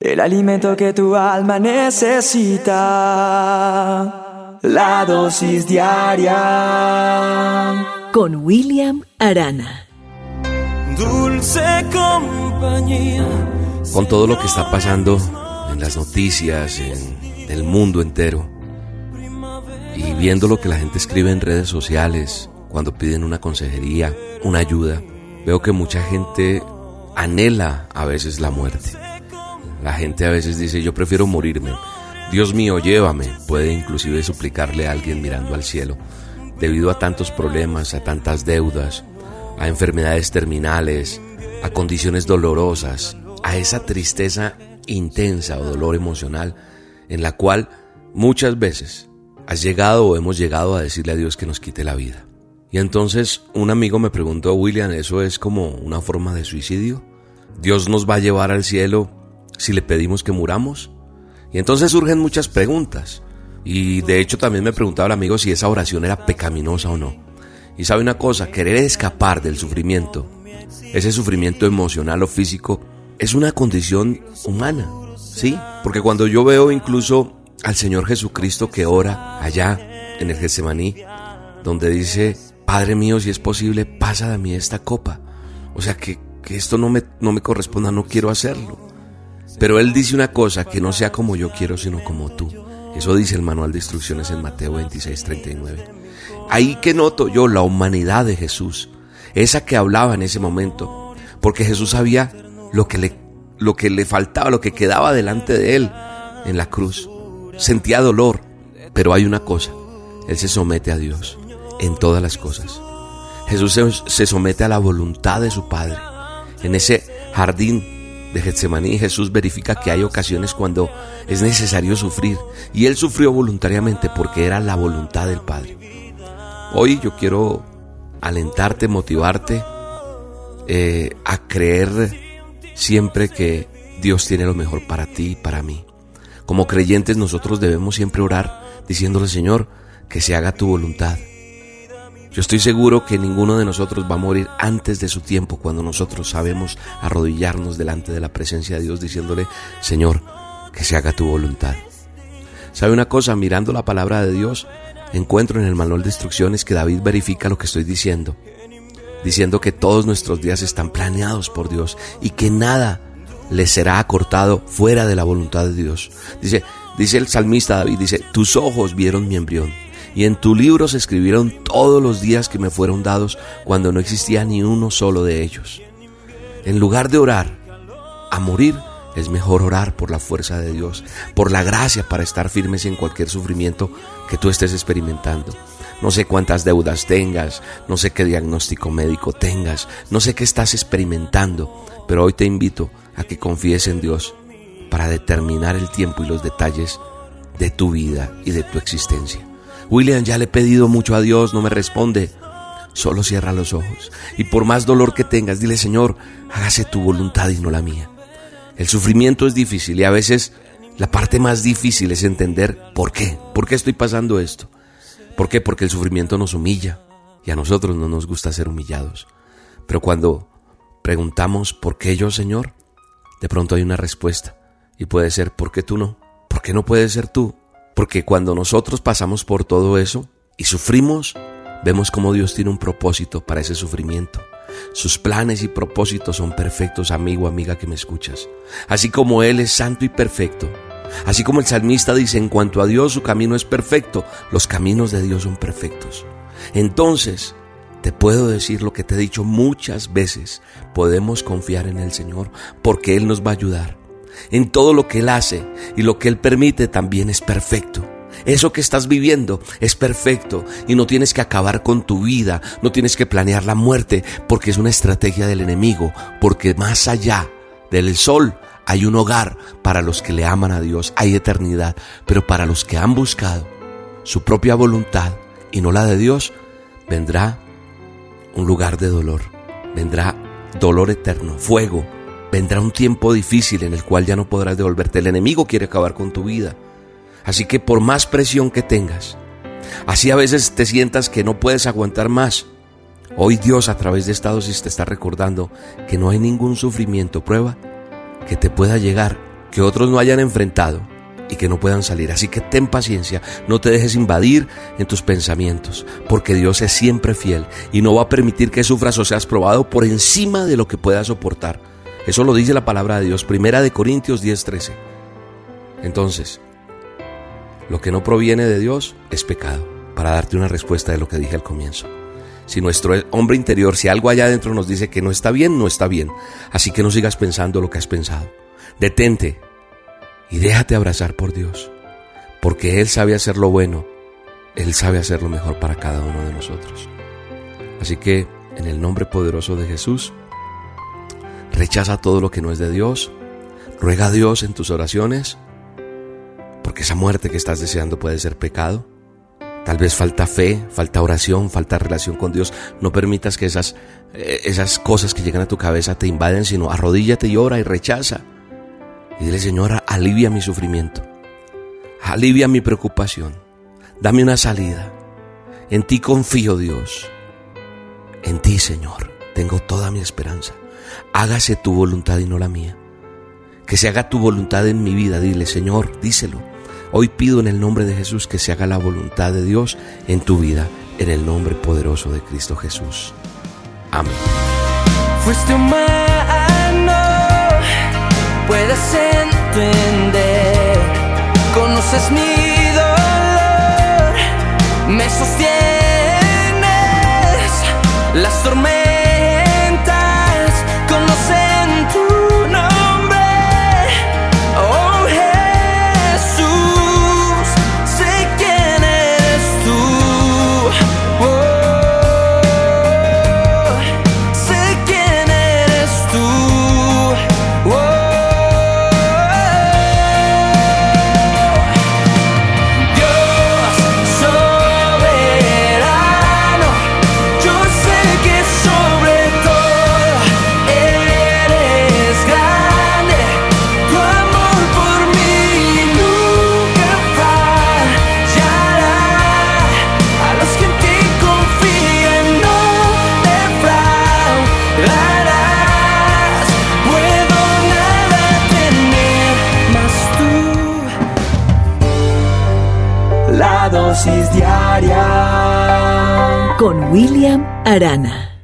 El alimento que tu alma necesita. La dosis diaria. Con William Arana. Dulce compañía. Con todo lo que está pasando en las noticias, en el mundo entero, y viendo lo que la gente escribe en redes sociales, cuando piden una consejería, una ayuda, veo que mucha gente anhela a veces la muerte. La gente a veces dice, yo prefiero morirme. Dios mío, llévame. Puede inclusive suplicarle a alguien mirando al cielo. Debido a tantos problemas, a tantas deudas, a enfermedades terminales, a condiciones dolorosas, a esa tristeza intensa o dolor emocional en la cual muchas veces has llegado o hemos llegado a decirle a Dios que nos quite la vida. Y entonces un amigo me preguntó, William, ¿eso es como una forma de suicidio? ¿Dios nos va a llevar al cielo si le pedimos que muramos? Y entonces surgen muchas preguntas. Y de hecho también me preguntaba el amigo si esa oración era pecaminosa o no. Y sabe una cosa, querer escapar del sufrimiento, ese sufrimiento emocional o físico, es una condición humana, ¿sí? Porque cuando yo veo incluso al Señor Jesucristo que ora allá en el Getsemaní, donde dice, Padre mío, si es posible, pasa de mí esta copa. O sea que, que esto no me, no me corresponda, no quiero hacerlo. Pero él dice una cosa, que no sea como yo quiero, sino como tú. Eso dice el manual de instrucciones en Mateo 26, 39. Ahí que noto yo la humanidad de Jesús, esa que hablaba en ese momento, porque Jesús sabía lo que le, lo que le faltaba, lo que quedaba delante de él en la cruz. Sentía dolor, pero hay una cosa, él se somete a Dios en todas las cosas. Jesús se, se somete a la voluntad de su Padre. En ese jardín de Getsemaní, Jesús verifica que hay ocasiones cuando es necesario sufrir, y él sufrió voluntariamente porque era la voluntad del Padre. Hoy yo quiero alentarte, motivarte eh, a creer siempre que Dios tiene lo mejor para ti y para mí. Como creyentes nosotros debemos siempre orar diciéndole Señor que se haga tu voluntad. Yo estoy seguro que ninguno de nosotros va a morir antes de su tiempo cuando nosotros sabemos arrodillarnos delante de la presencia de Dios diciéndole, Señor, que se haga tu voluntad. ¿Sabe una cosa? Mirando la palabra de Dios, encuentro en el manual de instrucciones que David verifica lo que estoy diciendo, diciendo que todos nuestros días están planeados por Dios y que nada le será acortado fuera de la voluntad de Dios. Dice, dice el salmista David, dice, tus ojos vieron mi embrión y en tu libro se escribieron todos los días que me fueron dados cuando no existía ni uno solo de ellos. En lugar de orar a morir, es mejor orar por la fuerza de Dios, por la gracia para estar firmes en cualquier sufrimiento que tú estés experimentando. No sé cuántas deudas tengas, no sé qué diagnóstico médico tengas, no sé qué estás experimentando, pero hoy te invito a que confíes en Dios para determinar el tiempo y los detalles de tu vida y de tu existencia. William, ya le he pedido mucho a Dios, no me responde. Solo cierra los ojos y por más dolor que tengas, dile Señor, hágase tu voluntad y no la mía. El sufrimiento es difícil y a veces la parte más difícil es entender por qué, por qué estoy pasando esto. ¿Por qué? Porque el sufrimiento nos humilla y a nosotros no nos gusta ser humillados. Pero cuando preguntamos ¿por qué yo, Señor? De pronto hay una respuesta y puede ser ¿por qué tú no? ¿Por qué no puedes ser tú? Porque cuando nosotros pasamos por todo eso y sufrimos, vemos cómo Dios tiene un propósito para ese sufrimiento. Sus planes y propósitos son perfectos, amigo, amiga que me escuchas. Así como Él es santo y perfecto. Así como el salmista dice, en cuanto a Dios su camino es perfecto, los caminos de Dios son perfectos. Entonces, te puedo decir lo que te he dicho muchas veces, podemos confiar en el Señor porque Él nos va a ayudar en todo lo que Él hace y lo que Él permite también es perfecto. Eso que estás viviendo es perfecto y no tienes que acabar con tu vida, no tienes que planear la muerte porque es una estrategia del enemigo, porque más allá del sol hay un hogar para los que le aman a Dios, hay eternidad, pero para los que han buscado su propia voluntad y no la de Dios, vendrá un lugar de dolor, vendrá dolor eterno, fuego, Vendrá un tiempo difícil en el cual ya no podrás devolverte. El enemigo quiere acabar con tu vida. Así que por más presión que tengas, así a veces te sientas que no puedes aguantar más, hoy Dios a través de esta dosis te está recordando que no hay ningún sufrimiento, prueba, que te pueda llegar que otros no hayan enfrentado y que no puedan salir. Así que ten paciencia, no te dejes invadir en tus pensamientos, porque Dios es siempre fiel y no va a permitir que sufras o seas probado por encima de lo que puedas soportar. Eso lo dice la palabra de Dios, primera de Corintios 10:13. Entonces, lo que no proviene de Dios es pecado, para darte una respuesta de lo que dije al comienzo. Si nuestro hombre interior, si algo allá adentro nos dice que no está bien, no está bien. Así que no sigas pensando lo que has pensado. Detente y déjate abrazar por Dios, porque Él sabe hacer lo bueno, Él sabe hacer lo mejor para cada uno de nosotros. Así que, en el nombre poderoso de Jesús, rechaza todo lo que no es de Dios, ruega a Dios en tus oraciones, porque esa muerte que estás deseando puede ser pecado. Tal vez falta fe, falta oración, falta relación con Dios. No permitas que esas, eh, esas cosas que llegan a tu cabeza te invaden, sino arrodíllate y ora y rechaza. Y dile, Señor, alivia mi sufrimiento, alivia mi preocupación, dame una salida. En ti confío, Dios. En ti, Señor, tengo toda mi esperanza. Hágase tu voluntad y no la mía. Que se haga tu voluntad en mi vida. Dile, Señor, díselo. Hoy pido en el nombre de Jesús que se haga la voluntad de Dios en tu vida, en el nombre poderoso de Cristo Jesús. Amén. Fuiste humano, puedes entender, conoces mi Con William Arana.